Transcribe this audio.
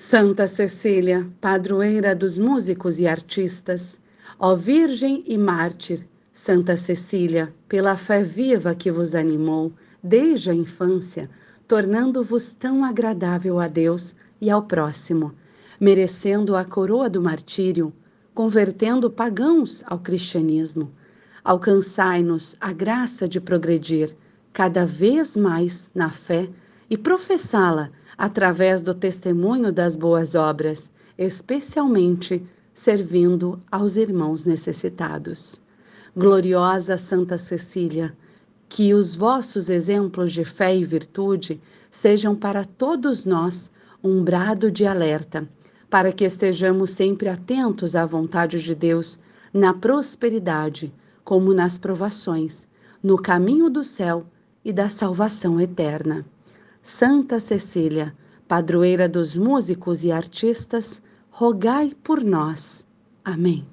Santa Cecília, padroeira dos músicos e artistas, ó Virgem e mártir, Santa Cecília, pela fé viva que vos animou desde a infância, tornando-vos tão agradável a Deus e ao próximo, merecendo a coroa do martírio, convertendo pagãos ao cristianismo. Alcançai-nos a graça de progredir cada vez mais na fé e professá-la através do testemunho das boas obras, especialmente servindo aos irmãos necessitados. Gloriosa Santa Cecília, que os vossos exemplos de fé e virtude sejam para todos nós um brado de alerta, para que estejamos sempre atentos à vontade de Deus na prosperidade, como nas provações, no caminho do céu e da salvação eterna. Santa Cecília, padroeira dos músicos e artistas, rogai por nós. Amém.